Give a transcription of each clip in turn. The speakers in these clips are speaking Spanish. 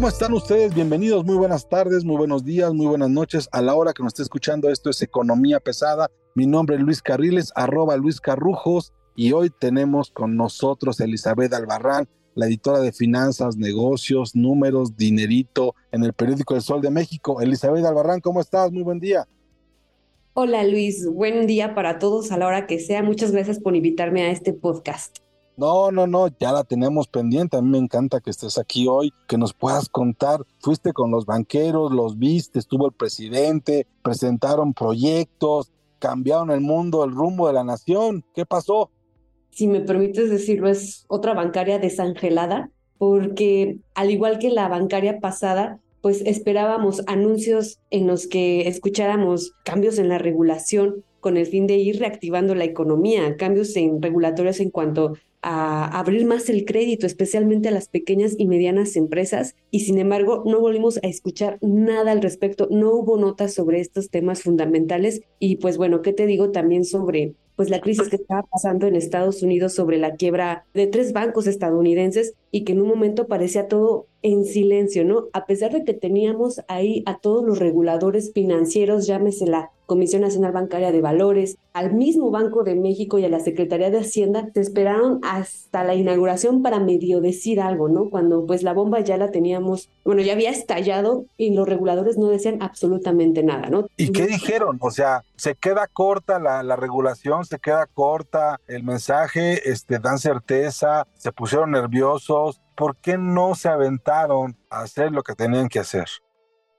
¿Cómo están ustedes? Bienvenidos, muy buenas tardes, muy buenos días, muy buenas noches. A la hora que nos esté escuchando, esto es Economía Pesada. Mi nombre es Luis Carriles, arroba Luis Carrujos, y hoy tenemos con nosotros Elizabeth Albarrán, la editora de finanzas, negocios, números, dinerito en el periódico El Sol de México. Elizabeth Albarrán, ¿cómo estás? Muy buen día. Hola Luis, buen día para todos a la hora que sea. Muchas gracias por invitarme a este podcast. No, no, no, ya la tenemos pendiente. A mí me encanta que estés aquí hoy, que nos puedas contar. Fuiste con los banqueros, los viste, estuvo el presidente, presentaron proyectos, cambiaron el mundo, el rumbo de la nación. ¿Qué pasó? Si me permites decirlo, es otra bancaria desangelada, porque al igual que la bancaria pasada, pues esperábamos anuncios en los que escucháramos cambios en la regulación con el fin de ir reactivando la economía, cambios en regulatorios en cuanto a abrir más el crédito, especialmente a las pequeñas y medianas empresas, y sin embargo no volvimos a escuchar nada al respecto, no hubo notas sobre estos temas fundamentales. Y pues bueno, ¿qué te digo también sobre pues la crisis que estaba pasando en Estados Unidos sobre la quiebra de tres bancos estadounidenses y que en un momento parecía todo en silencio, ¿no? A pesar de que teníamos ahí a todos los reguladores financieros, llámese la Comisión Nacional Bancaria de Valores, al mismo Banco de México y a la Secretaría de Hacienda, se esperaron hasta la inauguración para medio decir algo, ¿no? Cuando pues la bomba ya la teníamos, bueno, ya había estallado y los reguladores no decían absolutamente nada, ¿no? ¿Y qué dijeron? O sea, se queda corta la, la regulación, se queda corta el mensaje, este, dan certeza, se pusieron nerviosos. ¿Por qué no se aventaron a hacer lo que tenían que hacer?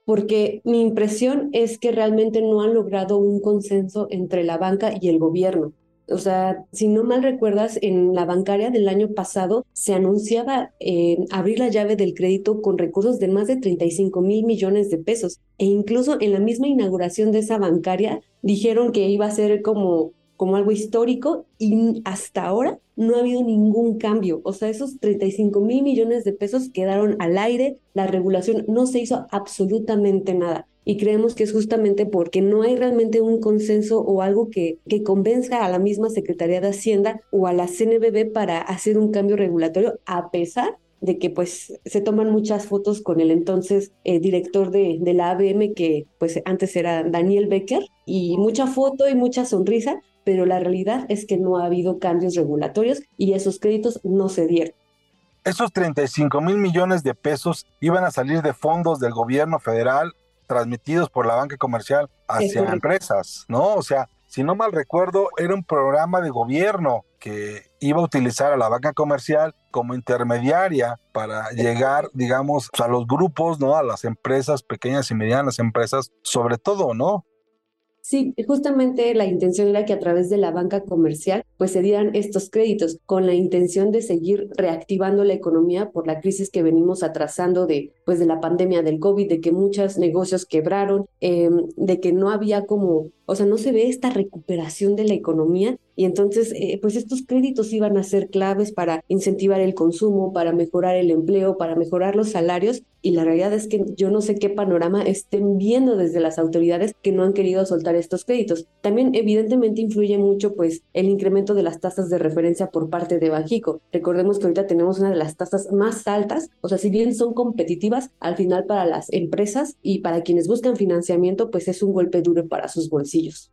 porque mi impresión es que realmente no han logrado un consenso entre la banca y el gobierno. O sea, si no mal recuerdas, en la bancaria del año pasado se anunciaba eh, abrir la llave del crédito con recursos de más de 35 mil millones de pesos. E incluso en la misma inauguración de esa bancaria dijeron que iba a ser como como algo histórico y hasta ahora no ha habido ningún cambio. O sea, esos 35 mil millones de pesos quedaron al aire, la regulación no se hizo absolutamente nada. Y creemos que es justamente porque no hay realmente un consenso o algo que, que convenza a la misma Secretaría de Hacienda o a la CNBB para hacer un cambio regulatorio, a pesar de que pues se toman muchas fotos con el entonces eh, director de, de, la ABM, que pues antes era Daniel Becker, y mucha foto y mucha sonrisa, pero la realidad es que no ha habido cambios regulatorios y esos créditos no se dieron. Esos 35 mil millones de pesos iban a salir de fondos del gobierno federal transmitidos por la banca comercial hacia empresas, ¿no? O sea, si no mal recuerdo, era un programa de gobierno que iba a utilizar a la banca comercial como intermediaria para llegar, digamos, a los grupos, ¿no? A las empresas, pequeñas y medianas empresas, sobre todo, ¿no? Sí, justamente la intención era que a través de la banca comercial pues se dieran estos créditos con la intención de seguir reactivando la economía por la crisis que venimos atrasando de pues de la pandemia del COVID, de que muchos negocios quebraron, em, de que no había como, o sea, no se ve esta recuperación de la economía y entonces eh, pues estos créditos iban a ser claves para incentivar el consumo, para mejorar el empleo, para mejorar los salarios y la realidad es que yo no sé qué panorama estén viendo desde las autoridades que no han querido soltar estos créditos. También evidentemente influye mucho pues el incremento de las tasas de referencia por parte de Banjico. Recordemos que ahorita tenemos una de las tasas más altas, o sea, si bien son competitivas, al final para las empresas y para quienes buscan financiamiento pues es un golpe duro para sus bolsillos.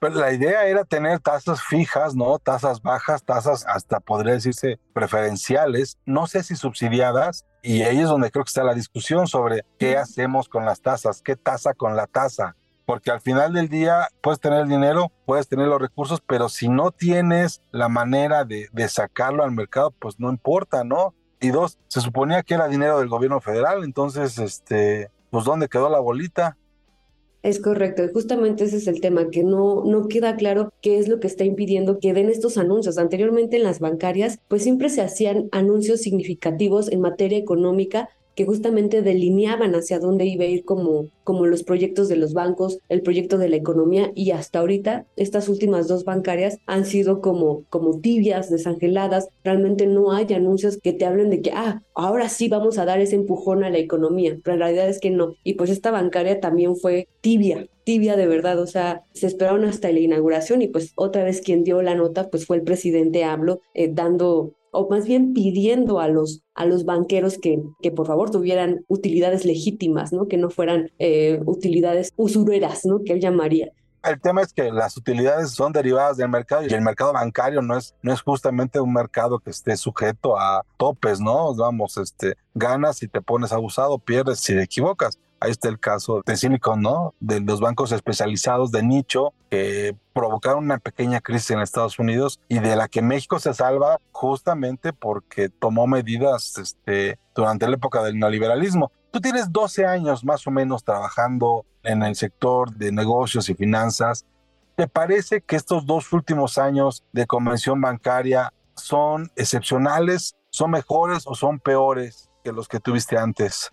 Pero la idea era tener tasas fijas, ¿no? Tasas bajas, tasas hasta podría decirse preferenciales, no sé si subsidiadas, y ahí es donde creo que está la discusión sobre qué hacemos con las tasas, qué tasa con la tasa. Porque al final del día puedes tener el dinero, puedes tener los recursos, pero si no tienes la manera de, de sacarlo al mercado, pues no importa, ¿no? Y dos, se suponía que era dinero del gobierno federal, entonces, este, pues ¿dónde quedó la bolita? Es correcto, y justamente ese es el tema, que no, no queda claro qué es lo que está impidiendo que den estos anuncios. Anteriormente en las bancarias, pues siempre se hacían anuncios significativos en materia económica que justamente delineaban hacia dónde iba a ir como, como los proyectos de los bancos, el proyecto de la economía y hasta ahorita estas últimas dos bancarias han sido como, como tibias, desangeladas, realmente no hay anuncios que te hablen de que, ah, ahora sí vamos a dar ese empujón a la economía, pero la realidad es que no. Y pues esta bancaria también fue tibia, tibia de verdad, o sea, se esperaron hasta la inauguración y pues otra vez quien dio la nota pues fue el presidente AMLO eh, dando o más bien pidiendo a los, a los banqueros que, que por favor tuvieran utilidades legítimas, ¿no? Que no fueran eh, utilidades usureras, ¿no? Que él llamaría. El tema es que las utilidades son derivadas del mercado y el mercado bancario no es, no es justamente un mercado que esté sujeto a topes, ¿no? Vamos, este, ganas y te pones abusado, pierdes si te equivocas. Ahí está el caso de Silicon, ¿no? De los bancos especializados de nicho que provocaron una pequeña crisis en Estados Unidos y de la que México se salva justamente porque tomó medidas este, durante la época del neoliberalismo. Tú tienes 12 años más o menos trabajando en el sector de negocios y finanzas. ¿Te parece que estos dos últimos años de convención bancaria son excepcionales, son mejores o son peores que los que tuviste antes?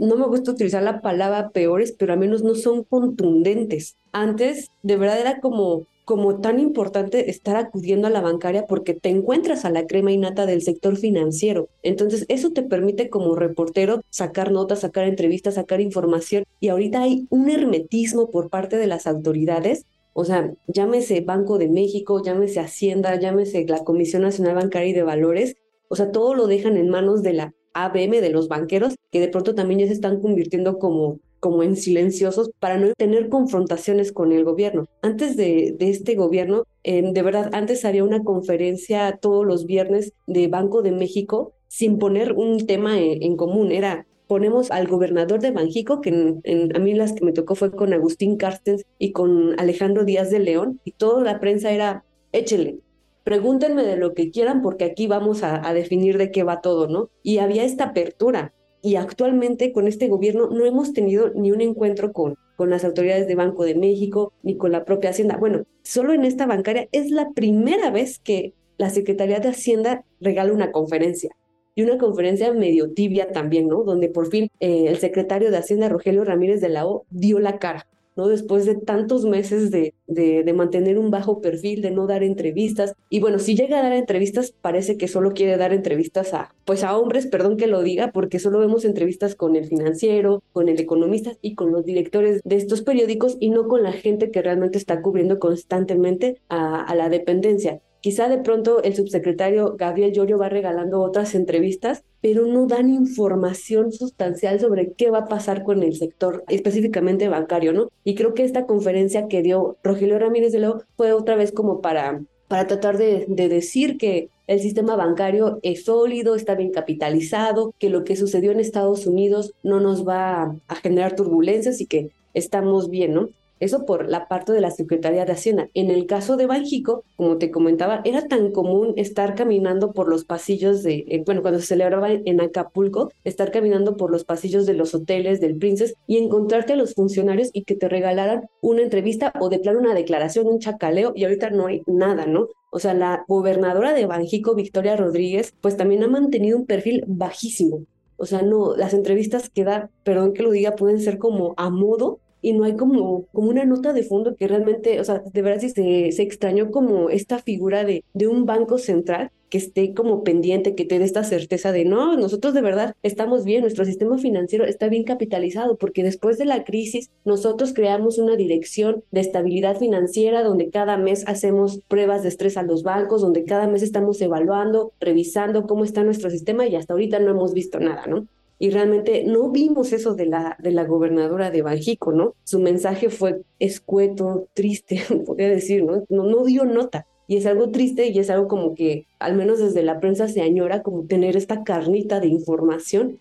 No me gusta utilizar la palabra peores, pero al menos no son contundentes. Antes, de verdad era como como tan importante estar acudiendo a la bancaria porque te encuentras a la crema innata del sector financiero. Entonces, eso te permite como reportero sacar notas, sacar entrevistas, sacar información. Y ahorita hay un hermetismo por parte de las autoridades. O sea, llámese Banco de México, llámese Hacienda, llámese la Comisión Nacional Bancaria y de Valores. O sea, todo lo dejan en manos de la ABM de los banqueros, que de pronto también ya se están convirtiendo como como en silenciosos para no tener confrontaciones con el gobierno. Antes de, este gobierno, de verdad, antes había una conferencia todos los viernes de Banco de México sin poner un tema en, común. Era ponemos al gobernador de Banjico, que a mí las que me tocó fue con Agustín Carstens y con Alejandro Díaz de León, y toda la prensa era, échele, pregúntenme de lo que quieran porque aquí vamos a, definir de qué va todo, ¿no? Y había esta apertura. Y actualmente con este gobierno no hemos tenido ni un encuentro con, con las autoridades de Banco de México ni con la propia Hacienda. Bueno, solo en esta bancaria es la primera vez que la Secretaría de Hacienda regala una conferencia. Y una conferencia medio tibia también, ¿no? Donde por fin eh, el secretario de Hacienda, Rogelio Ramírez de la O, dio la cara ¿no? Después de tantos meses de, de, mantener un bajo perfil, de no dar entrevistas. Y bueno, si llega a dar entrevistas, parece que solo quiere dar entrevistas a, pues a hombres, perdón que lo diga, porque solo vemos entrevistas con el financiero, con el economista y con los directores de estos periódicos y no con la gente que realmente está cubriendo constantemente a, a la dependencia. Quizá de pronto el subsecretario Gabriel Llorio va regalando otras entrevistas, pero no dan información sustancial sobre qué va a pasar con el sector, específicamente bancario, ¿no? Y creo que esta conferencia que dio Rogelio Ramírez de Leo fue otra vez como para, para tratar de, decir que el sistema bancario es sólido, está bien capitalizado, que lo que sucedió en Estados Unidos no nos va a generar turbulencias y que estamos bien, ¿no? Eso por la parte de la Secretaría de Hacienda. En el caso de Banjico, como te comentaba, era tan común estar caminando por los pasillos de, eh, bueno, cuando se celebraba en Acapulco, estar caminando por los pasillos de los hoteles del Princess y encontrarte a los funcionarios y que te regalaran una entrevista o de plano una declaración, un chacaleo, y ahorita no hay nada, ¿no? O sea, la gobernadora de Banjico, Victoria Rodríguez, pues también ha mantenido un perfil bajísimo. O sea, no, las entrevistas que da, perdón que lo diga, pueden ser como a modo y no hay como, como una nota de fondo que realmente, o sea, de verdad se, se extrañó como esta figura de, de un banco central que esté como pendiente, que te esta certeza de no, nosotros de verdad estamos bien, nuestro sistema financiero está bien capitalizado, porque después de la crisis nosotros creamos una dirección de estabilidad financiera donde cada mes hacemos pruebas de estrés a los bancos, donde cada mes estamos evaluando, revisando cómo está nuestro sistema y hasta ahorita no hemos visto nada, ¿no? Y realmente no vimos eso de la, de la gobernadora de Banjico, ¿no? Su mensaje fue escueto, triste, podría decir, ¿no? ¿no? No dio nota. Y es algo triste y es algo como que, al menos desde la prensa, se añora como tener esta carnita de información.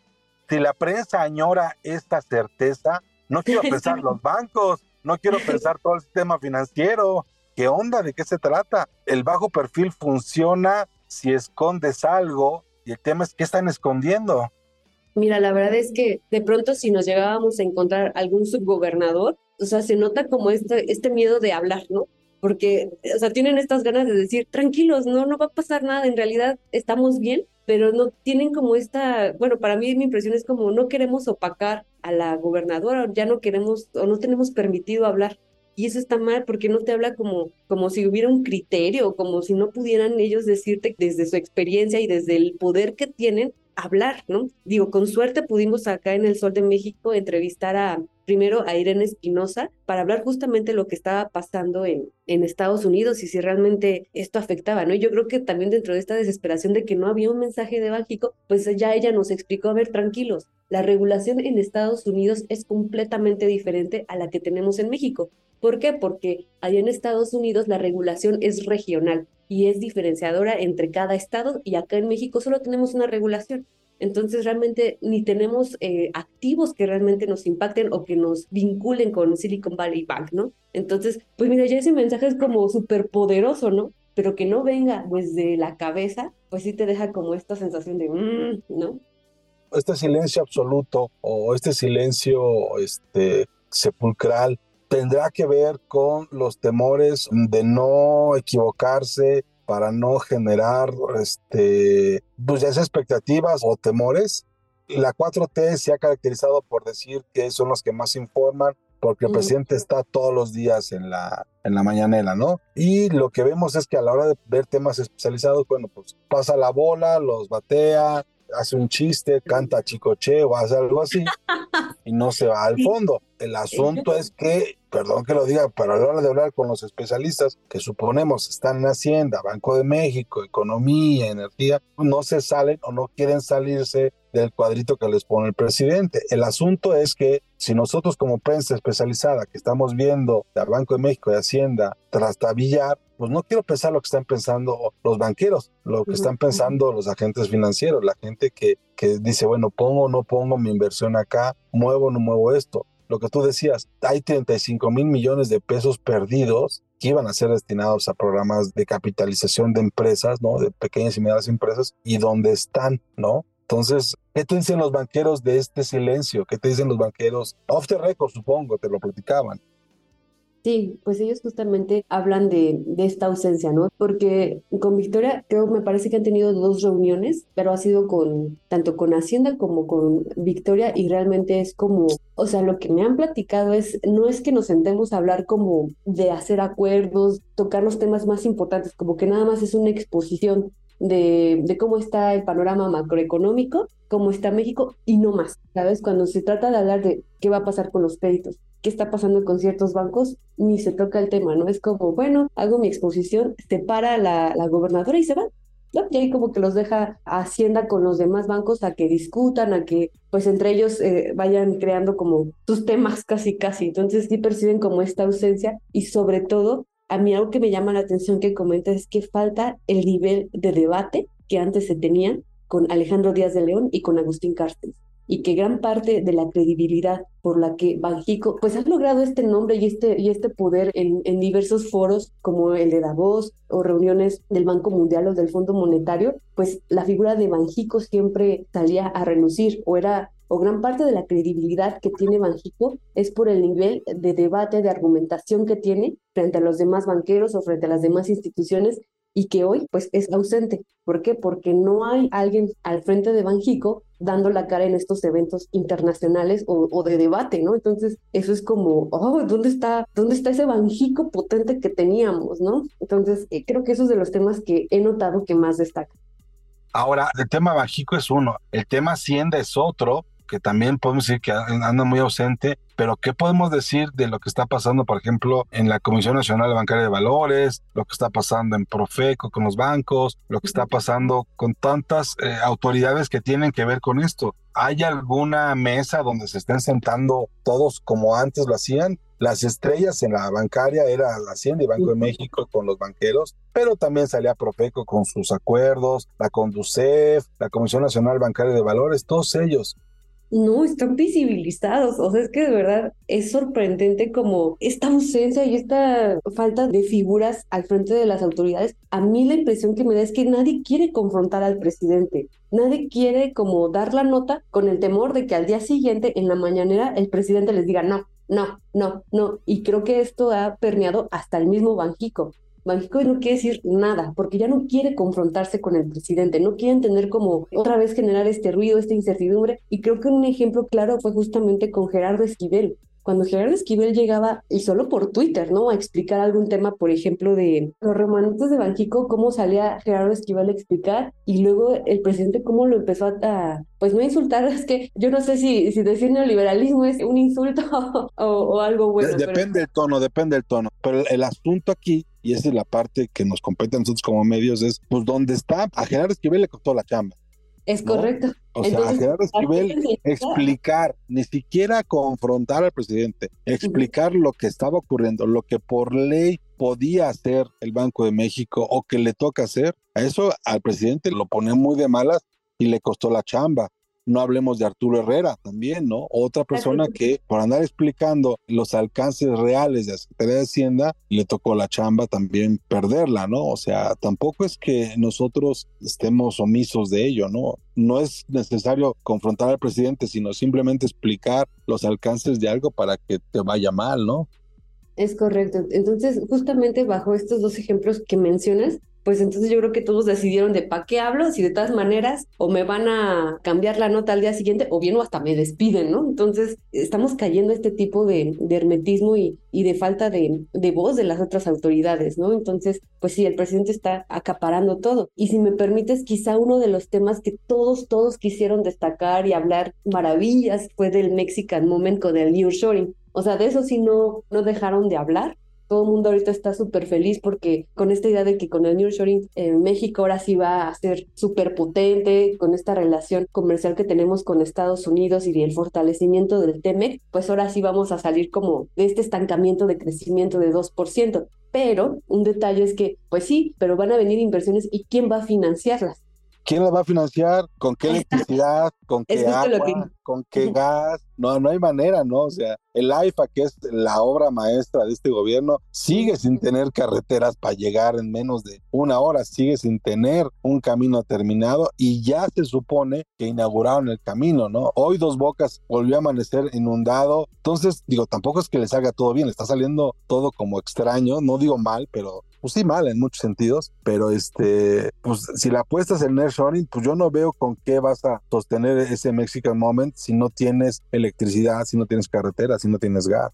Si la prensa añora esta certeza, no quiero pensar los bancos, no quiero pensar todo el sistema financiero. ¿Qué onda? ¿De qué se trata? El bajo perfil funciona si escondes algo y el tema es qué están escondiendo. Mira, la verdad es que de pronto si nos llegábamos a encontrar algún subgobernador, o sea, se nota como este, este miedo de hablar, ¿no? Porque, o sea, tienen estas ganas de decir, tranquilos, no, no va a pasar nada, en realidad estamos bien, pero no tienen como esta, bueno, para mí mi impresión es como no queremos opacar a la gobernadora, ya no queremos o no tenemos permitido hablar. Y eso está mal porque no te habla como, como si hubiera un criterio, como si no pudieran ellos decirte desde su experiencia y desde el poder que tienen hablar, ¿no? Digo, con suerte pudimos acá en el Sol de México entrevistar a primero a Irene Espinosa para hablar justamente lo que estaba pasando en, en Estados Unidos y si realmente esto afectaba, ¿no? yo creo que también dentro de esta desesperación de que no había un mensaje de Bálgico, pues ya ella nos explicó, a ver, tranquilos, la regulación en Estados Unidos es completamente diferente a la que tenemos en México. ¿Por qué? Porque allá en Estados Unidos la regulación es regional y es diferenciadora entre cada estado y acá en México solo tenemos una regulación. Entonces realmente ni tenemos eh, activos que realmente nos impacten o que nos vinculen con Silicon Valley Bank, ¿no? Entonces, pues mira, ya ese mensaje es como súper poderoso, ¿no? Pero que no venga desde la cabeza, pues sí te deja como esta sensación de, mm", ¿no? Este silencio absoluto o este silencio este, sepulcral tendrá que ver con los temores de no equivocarse, para no generar este, pues ya expectativas o temores. La 4T se ha caracterizado por decir que son los que más informan, porque el presidente está todos los días en la, en la mañanera, ¿no? Y lo que vemos es que a la hora de ver temas especializados, bueno, pues pasa la bola, los batea, hace un chiste, canta chicoche o hace algo así y no se va al fondo. El asunto es que, perdón que lo diga, pero a la hora de hablar con los especialistas que suponemos están en Hacienda, Banco de México, Economía, Energía, no se salen o no quieren salirse del cuadrito que les pone el presidente. El asunto es que si nosotros como prensa especializada que estamos viendo al Banco de México y Hacienda trastabillar, pues no quiero pensar lo que están pensando los banqueros, lo que están pensando los agentes financieros, la gente que, que dice, bueno, pongo o no pongo mi inversión acá, muevo o no muevo esto. Lo que tú decías, hay 35 mil millones de pesos perdidos que iban a ser destinados a programas de capitalización de empresas, ¿no? De pequeñas y medianas empresas, y dónde están, ¿no? Entonces, ¿qué te dicen los banqueros de este silencio? ¿Qué te dicen los banqueros? Off the record, supongo, te lo platicaban. Sí, pues ellos justamente hablan de, de, esta ausencia, ¿no? Porque con Victoria, creo, me parece que han tenido dos reuniones, pero ha sido con, tanto con Hacienda como con Victoria y realmente es como, o sea, lo que me han platicado es, no es que nos sentemos a hablar como de hacer acuerdos, tocar los temas más importantes, como que nada más es una exposición de, de, cómo está el panorama macroeconómico, cómo está México y no más, ¿sabes? Cuando se trata de hablar de qué va a pasar con los créditos, qué está pasando con ciertos bancos, ni se toca el tema, ¿no? Es como, bueno, hago mi exposición, se para la, la gobernadora y se va. ¿no? Y ahí como que los deja Hacienda con los demás bancos a que discutan, a que pues entre ellos eh, vayan creando como sus temas casi casi. Entonces sí perciben como esta ausencia y sobre todo a mí algo que me llama la atención que comentas es que falta el nivel de debate que antes se tenía con Alejandro Díaz de León y con Agustín Carstens y que gran parte de la credibilidad por la que Banjico pues ha logrado este nombre y este, y este poder en, en diversos foros como el de Davos o reuniones del Banco Mundial o del Fondo Monetario, pues la figura de Banjico siempre salía a relucir o era o gran parte de la credibilidad que tiene Banjico es por el nivel de debate, de argumentación que tiene frente a los demás banqueros o frente a las demás instituciones y que hoy pues es ausente. ¿Por qué? Porque no hay alguien al frente de Banjico dando la cara en estos eventos internacionales o, de debate, ¿no? Entonces, eso es como, oh, ¿dónde está, dónde está ese Banjico potente que teníamos, ¿no? Entonces, eh, creo que eso es de los temas que he notado que más destaca. Ahora, el tema Banjico es uno, el tema Hacienda es otro, que también podemos decir que anda muy ausente, pero ¿qué podemos decir de lo que está pasando, por ejemplo, en la Comisión Nacional Bancaria de Valores, lo que está pasando en Profeco con los bancos, lo que está pasando con tantas eh, autoridades que tienen que ver con esto? ¿Hay alguna mesa donde se estén sentando todos como antes lo hacían? Las estrellas en la bancaria era la Hacienda y Banco de México con los banqueros, pero también salía Profeco con sus acuerdos, la Conducef, la Comisión Nacional Bancaria de Valores, todos ellos no están visibilizados. O sea, es que de verdad es sorprendente como esta ausencia y esta falta de figuras al frente de las autoridades. A mí la impresión que me da es que nadie quiere confrontar al presidente. Nadie quiere como dar la nota con el temor de que al día siguiente, en la mañanera, el presidente les diga no, no, no, no. Y creo que esto ha permeado hasta el mismo Banjico. Banjico no quiere decir nada, porque ya no quiere confrontarse con el presidente, no quieren tener como otra vez generar este ruido, esta incertidumbre. Y creo que un ejemplo claro fue justamente con Gerardo Esquivel cuando Gerardo Esquivel llegaba, y solo por Twitter, ¿no? A explicar algún tema, por ejemplo, de los remanitos de Banjico, cómo salía Gerardo Esquivel a explicar, y luego el presidente cómo lo empezó a, pues no insultar, es que yo no sé si, si decir neoliberalismo es un insulto o, algo bueno. Depende del tono, depende del tono, pero el asunto aquí y esa es la parte que nos compete a nosotros como medios, es pues donde está, a Gerardo Esquivel le costó la chamba. Es correcto. O sea, a Gerardo Esquivel explicar, ni siquiera confrontar al presidente, explicar lo que estaba ocurriendo, lo que por ley podía hacer el Banco de México o que le toca hacer, a eso al presidente lo pone muy de malas y le costó la chamba. No hablemos de Arturo Herrera también, ¿no? Otra persona que por andar explicando los alcances reales de la Secretaría de Hacienda, le tocó la chamba también perderla, ¿no? O sea, tampoco es que nosotros estemos omisos de ello, ¿no? No es necesario confrontar al presidente, sino simplemente explicar los alcances de algo para que te vaya mal, ¿no? Es correcto. Entonces, justamente bajo estos dos ejemplos que mencionas, pues entonces yo creo que todos decidieron de para qué hablo, si de todas maneras o me van a cambiar la nota al día siguiente o bien o hasta me despiden, ¿no? Entonces estamos cayendo este tipo de, hermetismo y, de falta de, de, voz de las otras autoridades, ¿no? Entonces, pues sí, el presidente está acaparando todo. Y si me permites, quizá uno de los temas que todos, todos quisieron destacar y hablar maravillas fue del Mexican Moment con el New Shoring. O sea, de eso sí no, no dejaron de hablar todo el mundo ahorita está súper feliz porque con esta idea de que con el Nearshoring en México ahora sí va a ser súper potente, con esta relación comercial que tenemos con Estados Unidos y el fortalecimiento del TEMEC, pues ahora sí vamos a salir como de este estancamiento de crecimiento de 2%. Pero un detalle es que, pues sí, pero van a venir inversiones y ¿quién va a financiarlas? ¿Quién las va a financiar? ¿Con qué electricidad? ¿Con qué agua? ¿Con qué gas? No, no hay manera, ¿no? O sea, el AIFA, que es la obra maestra de este gobierno, sigue sin tener carreteras para llegar en menos de una hora, sigue sin tener un camino terminado y ya se supone que inauguraron el camino, ¿no? Hoy Dos Bocas volvió a amanecer inundado, entonces digo, tampoco es que les haga todo bien, está saliendo todo como extraño, no digo mal, pero pues sí mal en muchos sentidos, pero este, pues si la apuestas en nearshoring, pues yo no veo con qué vas a sostener ese Mexican Moment si no tienes electricidad, si no tienes carretera, si no tienes gas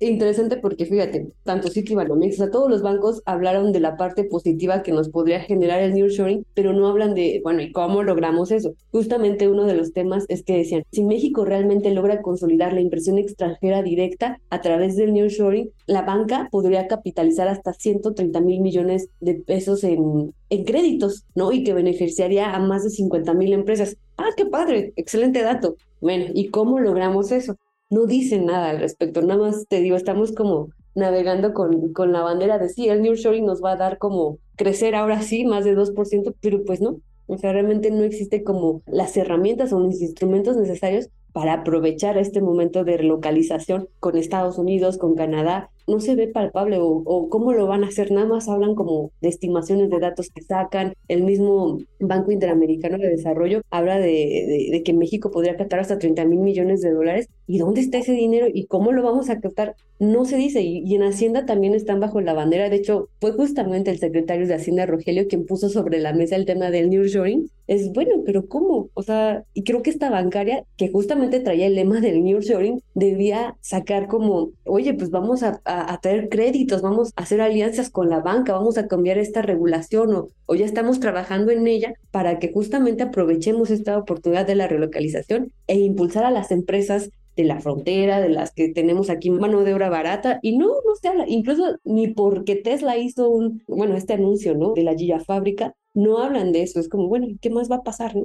interesante porque fíjate, tanto Citibanamex, o sea, todos los bancos hablaron de la parte positiva que nos podría generar el nearshoring, pero no hablan de, bueno, ¿y cómo logramos eso? Justamente uno de los temas es que decían, si México realmente logra consolidar la inversión extranjera directa a través del nearshoring, la banca podría capitalizar hasta 130 mil millones de pesos en, en créditos, ¿no? Y que beneficiaría a más de 50 mil empresas. Ah, qué padre, excelente dato. Bueno, ¿y cómo logramos eso? No dicen nada al respecto, nada más te digo, estamos como navegando con, con la bandera de sí, el New Shoring nos va a dar como crecer ahora sí, más de 2%, pero pues no, o sea, realmente no existe como las herramientas o los instrumentos necesarios para aprovechar este momento de relocalización con Estados Unidos, con Canadá, no se ve palpable o, cómo lo van a hacer, nada más hablan como de estimaciones de datos que sacan, el mismo Banco Interamericano de Desarrollo habla de, que México podría captar hasta 30 mil millones de dólares, ¿y dónde está ese dinero y cómo lo vamos a captar? No se dice, y, en Hacienda también están bajo la bandera, de hecho fue justamente el secretario de Hacienda Rogelio quien puso sobre la mesa el tema del New Shoring, es bueno, pero ¿cómo? O sea, y creo que esta bancaria que justamente traía el lema del New Shoring debía sacar como, oye, pues vamos a, traer créditos, vamos a hacer alianzas con la banca, vamos a cambiar esta regulación o, o ya estamos trabajando en ella para que justamente aprovechemos esta oportunidad de la relocalización e impulsar a las empresas de la frontera, de las que tenemos aquí mano de obra barata, y no, no se habla, incluso ni porque Tesla hizo un, bueno, este anuncio, ¿no? De la fábrica, no hablan de eso, es como, bueno, ¿qué más va a pasar? No?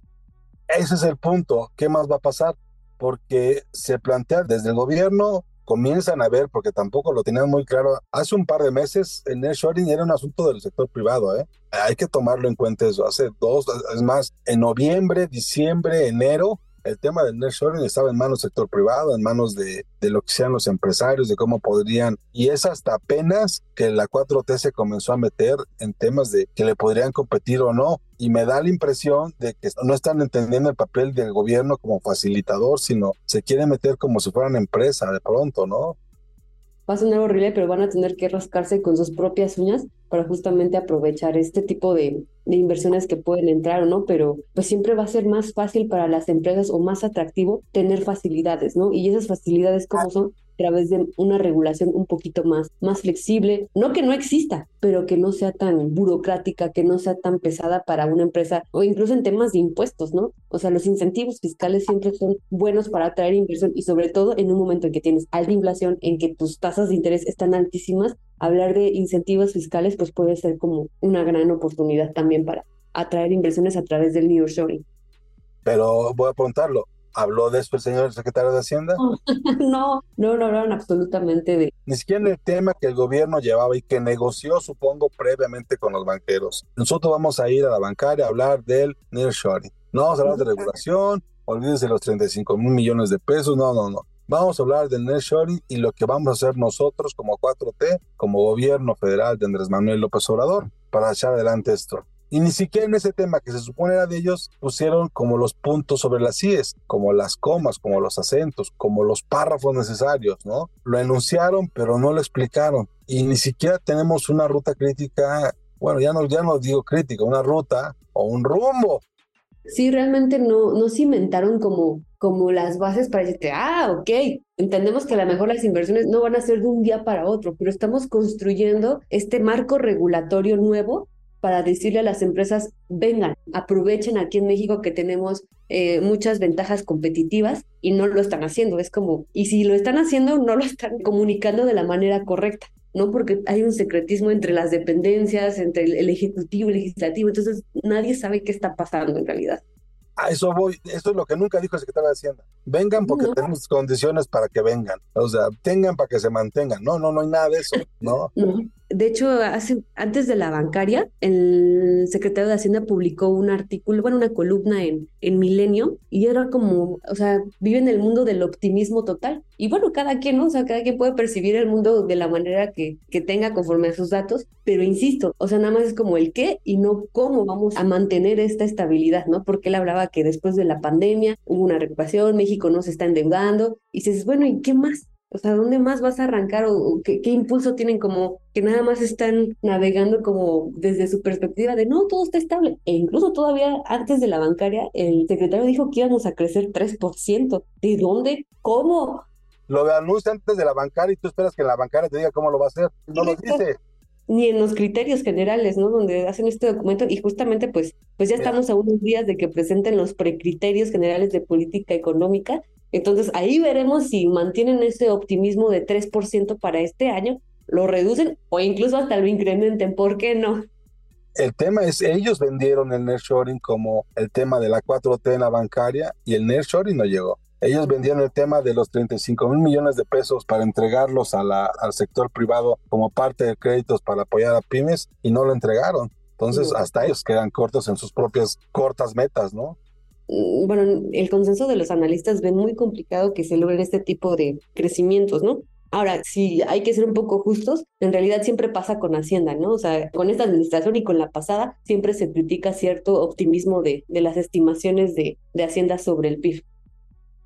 Ese es el punto, ¿qué más va a pasar? Porque se plantea desde el gobierno comienzan a ver, porque tampoco lo tenían muy claro, hace un par de meses el nearshoring era un asunto del sector privado, ¿eh? Hay que tomarlo en cuenta eso. Hace dos, es más, en noviembre, diciembre, enero, el tema del nearshoring estaba en manos del sector privado, en manos de, lo que sean los empresarios, de cómo podrían, y es hasta apenas que la 4T se comenzó a meter en temas de que le podrían competir o no, y me da la impresión de que no están entendiendo el papel del gobierno como facilitador, sino se quiere meter como si fueran empresa de pronto, ¿no? Va a sonar horrible, pero van a tener que rascarse con sus propias uñas para justamente aprovechar este tipo de, de, inversiones que pueden entrar o no, pero pues siempre va a ser más fácil para las empresas o más atractivo tener facilidades, ¿no? Y esas facilidades, ¿cómo son? Través de una regulación un poquito más, más flexible, no que no exista, pero que no sea tan burocrática, que no sea tan pesada para una empresa o incluso en temas de impuestos, ¿no? O sea, los incentivos fiscales siempre son buenos para atraer inversión y sobre todo en un momento en que tienes alta inflación, en que tus tasas de interés están altísimas, hablar de incentivos fiscales pues puede ser como una gran oportunidad también para atraer inversiones a través del nearshoring. Pero voy a preguntarlo, ¿Habló de esto el señor secretario de Hacienda? No, no, no hablaron absolutamente de... Ni siquiera el tema que el gobierno llevaba y que negoció, supongo, previamente con los banqueros. Nosotros vamos a ir a la bancaria a hablar del nearshoring. No vamos a hablar de regulación, olvídense los 35 mil millones de pesos, no, no, no. Vamos a hablar del nearshoring y lo que vamos a hacer nosotros como 4T, como gobierno federal de Andrés Manuel López Obrador, para echar adelante esto. Y ni siquiera en ese tema que se supone era de ellos pusieron como los puntos sobre las IES, como las comas, como los acentos, como los párrafos necesarios, ¿no? Lo enunciaron, pero no lo explicaron. Y ni siquiera tenemos una ruta crítica, bueno, ya no, ya no digo crítica, una ruta o un rumbo. Sí, realmente no, no se inventaron como, como las bases para decirte, ah, ok, entendemos que a lo mejor las inversiones no van a ser de un día para otro, pero estamos construyendo este marco regulatorio nuevo para decirle a las empresas, vengan, aprovechen aquí en México que tenemos eh, muchas ventajas competitivas y no lo están haciendo. Es como, y si lo están haciendo, no lo están comunicando de la manera correcta. ¿no? Porque hay un secretismo entre las dependencias, entre el, ejecutivo y el legislativo, entonces nadie sabe qué está pasando en realidad. A eso voy, esto es lo que nunca dijo el secretario de Hacienda. Vengan porque tenemos condiciones para que vengan, o sea, tengan para que se mantengan. No, no, no hay nada de eso, ¿no? no. De hecho, antes de la bancaria, el secretario de Hacienda publicó un artículo, bueno, una columna en, en Milenio, y era como, o sea, vive en el mundo del optimismo total. Y bueno, cada quien, ¿no? O sea, cada quien puede percibir el mundo de la manera que, que tenga conforme a sus datos, pero insisto, o sea, nada más es como el qué y no cómo vamos a mantener esta estabilidad, ¿no? Porque él hablaba que después de la pandemia hubo una recuperación, México no se está endeudando, y dices, bueno, ¿y qué más? O sea, ¿dónde más vas a arrancar o, qué, impulso tienen como que nada más están navegando como desde su perspectiva de no, todo está estable? E incluso todavía antes de la bancaria, el secretario dijo que íbamos a crecer 3%. ¿De dónde? ¿Cómo? Lo anuncia antes de la bancaria y tú esperas que la bancaria te diga cómo lo va a hacer. No lo dice ni en los criterios generales, ¿no? Donde hacen este documento y justamente pues, pues ya estamos a unos días de que presenten los precriterios generales de política económica entonces ahí veremos si mantienen ese optimismo de 3% para este año, lo reducen o incluso hasta lo incrementen. ¿Por qué no? El tema es, ellos vendieron el nearshoring como el tema de la 4T en la bancaria y el nearshoring no llegó. Ellos vendieron el tema de los 35 mil millones de pesos para entregarlos a la, al sector privado como parte de créditos para apoyar a pymes y no lo entregaron. Entonces, hasta ellos quedan cortos en sus propias cortas metas, ¿no? Bueno, el consenso de los analistas ven muy complicado que se logren este tipo de crecimientos, ¿no? Ahora, si hay que ser un poco justos, en realidad siempre pasa con Hacienda, ¿no? O sea, con esta administración y con la pasada, siempre se critica cierto optimismo de, de las estimaciones de, de Hacienda sobre el PIB.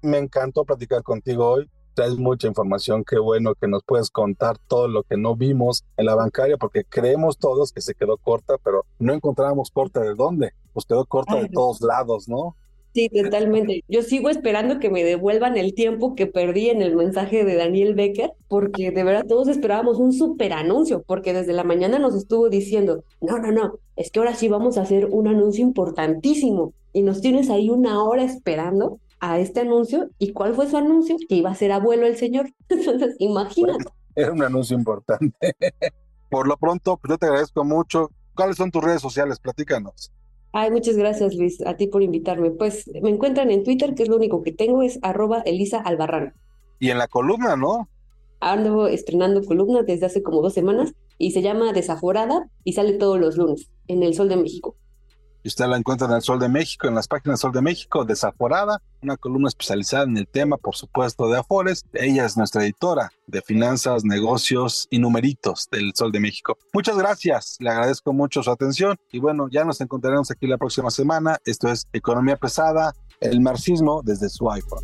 Me encantó platicar contigo hoy traes mucha información, qué bueno que nos puedes contar todo lo que no vimos en la bancaria, porque creemos todos que se quedó corta, pero no encontrábamos corta de dónde, pues quedó corta de todos lados, ¿no? Sí, totalmente. Yo sigo esperando que me devuelvan el tiempo que perdí en el mensaje de Daniel Becker, porque de verdad todos esperábamos un super anuncio, porque desde la mañana nos estuvo diciendo, no, no, no, es que ahora sí vamos a hacer un anuncio importantísimo y nos tienes ahí una hora esperando a este anuncio. ¿Y cuál fue su anuncio? Que iba a ser abuelo el señor. Entonces, imagínate. era un anuncio importante. Por lo pronto, pues yo te agradezco mucho. ¿Cuáles son tus redes sociales? Platícanos. Ay, muchas gracias, Luis, a ti por invitarme. Pues me encuentran en Twitter, que es lo único que tengo, es arroba Elisa Albarrán. Y en la columna, ¿no? Ando estrenando columna desde hace como dos semanas y se llama Desaforada y sale todos los lunes en El Sol de México. Y usted la encuentra en el Sol de México, en las páginas Sol de México, Desaforada, una columna especializada en el tema, por supuesto, de Afores. Ella es nuestra editora de finanzas, negocios y numeritos del Sol de México. Muchas gracias, le agradezco mucho su atención y bueno, ya nos encontraremos aquí la próxima semana. Esto es Economía Pesada, el marxismo desde su iPhone.